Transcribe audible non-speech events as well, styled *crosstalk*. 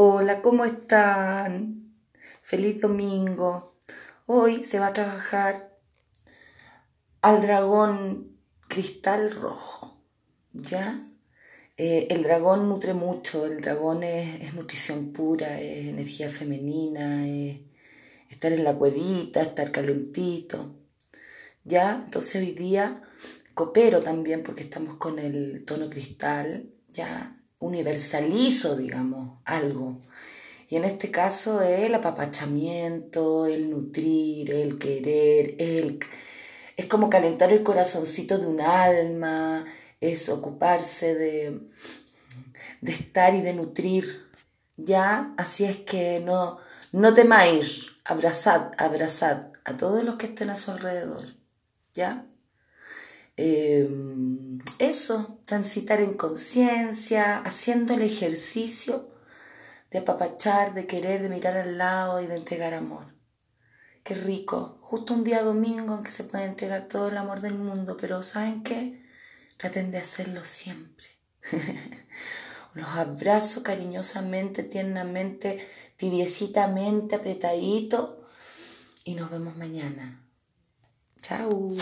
Hola, ¿cómo están? Feliz domingo. Hoy se va a trabajar al dragón cristal rojo, ¿ya? Eh, el dragón nutre mucho, el dragón es, nutrición pura, es energía femenina, es estar en la cuevita, estar calentito, ¿ya? Entonces hoy día coopero también porque estamos con el tono cristal, ¿ya? Universalizo, digamos, algo. Y en este caso el apapachamiento, el nutrir, el querer, el... es como calentar el corazoncito de un alma, es ocuparse de, de estar y de nutrir. Ya, así es que no, no temáis, abrazad, abrazad a todos los que estén a su alrededor. ¿Ya? Em, eso, transitar en conciencia, haciendo el ejercicio de apapachar, de querer, de mirar al lado y de entregar amor. Qué rico, justo un día domingo en que se puede entregar todo el amor del mundo, pero ¿saben qué? Traten de hacerlo siempre. *laughs* Los abrazo cariñosamente, tiernamente, tibiecitamente, apretadito y nos vemos mañana. Chao.